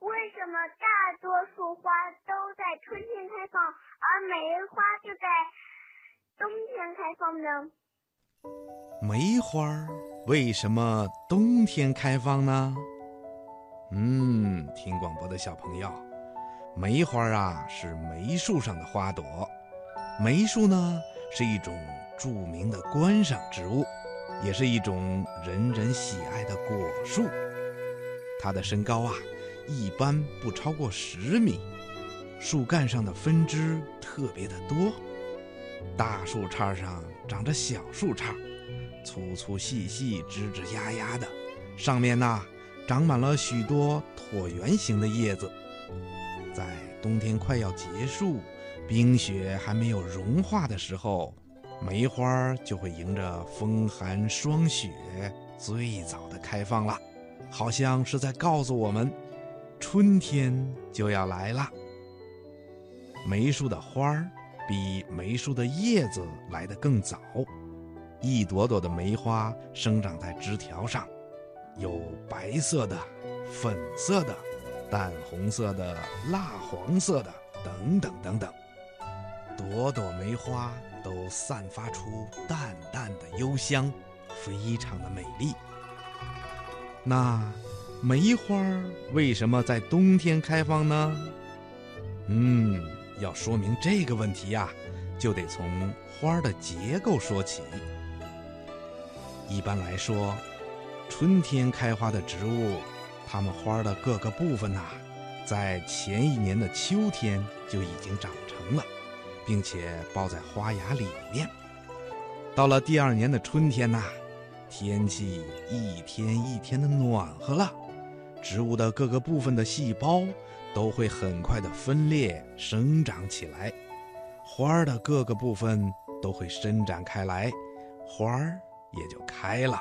为什么大多数花都在春天开放，而梅花就在冬天开放呢？梅花为什么冬天开放呢？嗯，听广播的小朋友，梅花啊是梅树上的花朵。梅树呢是一种著名的观赏植物，也是一种人人喜爱的果树。它的身高啊一般不超过十米，树干上的分支特别的多。大树杈上长着小树杈，粗粗细细、枝枝丫丫的，上面呢长满了许多椭圆形的叶子。在冬天快要结束、冰雪还没有融化的时候，梅花就会迎着风寒霜雪，最早的开放了，好像是在告诉我们，春天就要来了。梅树的花儿。比梅树的叶子来得更早，一朵朵的梅花生长在枝条上，有白色的、粉色的、淡红色的、蜡黄色的，等等等等。朵朵梅花都散发出淡淡的幽香，非常的美丽。那梅花为什么在冬天开放呢？嗯。要说明这个问题呀，就得从花的结构说起。一般来说，春天开花的植物，它们花的各个部分呐，在前一年的秋天就已经长成了，并且包在花芽里面。到了第二年的春天呐，天气一天一天的暖和了，植物的各个部分的细胞。都会很快的分裂生长起来，花儿的各个部分都会伸展开来，花儿也就开了。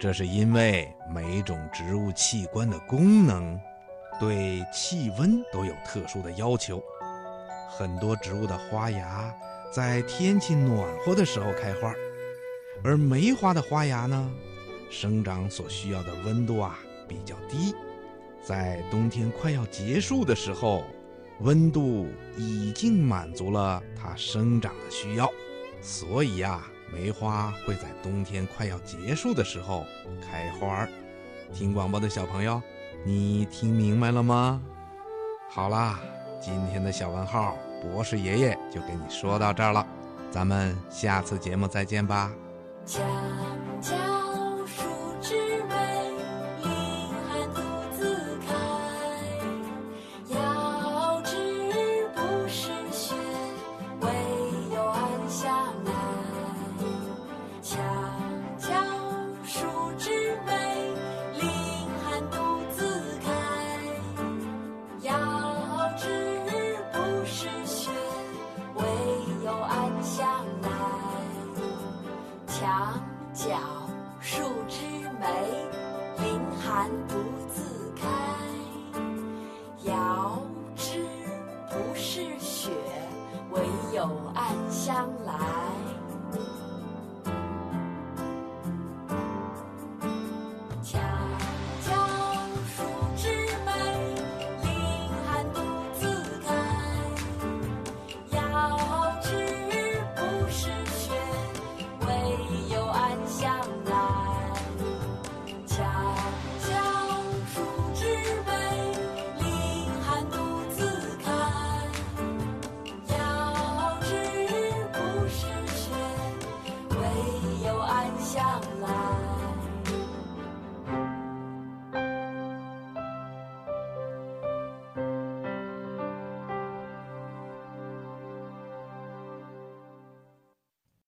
这是因为每种植物器官的功能对气温都有特殊的要求。很多植物的花芽在天气暖和的时候开花，而梅花的花芽呢，生长所需要的温度啊比较低。在冬天快要结束的时候，温度已经满足了它生长的需要，所以呀，梅花会在冬天快要结束的时候开花儿。听广播的小朋友，你听明白了吗？好啦，今天的小问号博士爷爷就给你说到这儿了，咱们下次节目再见吧。寒独自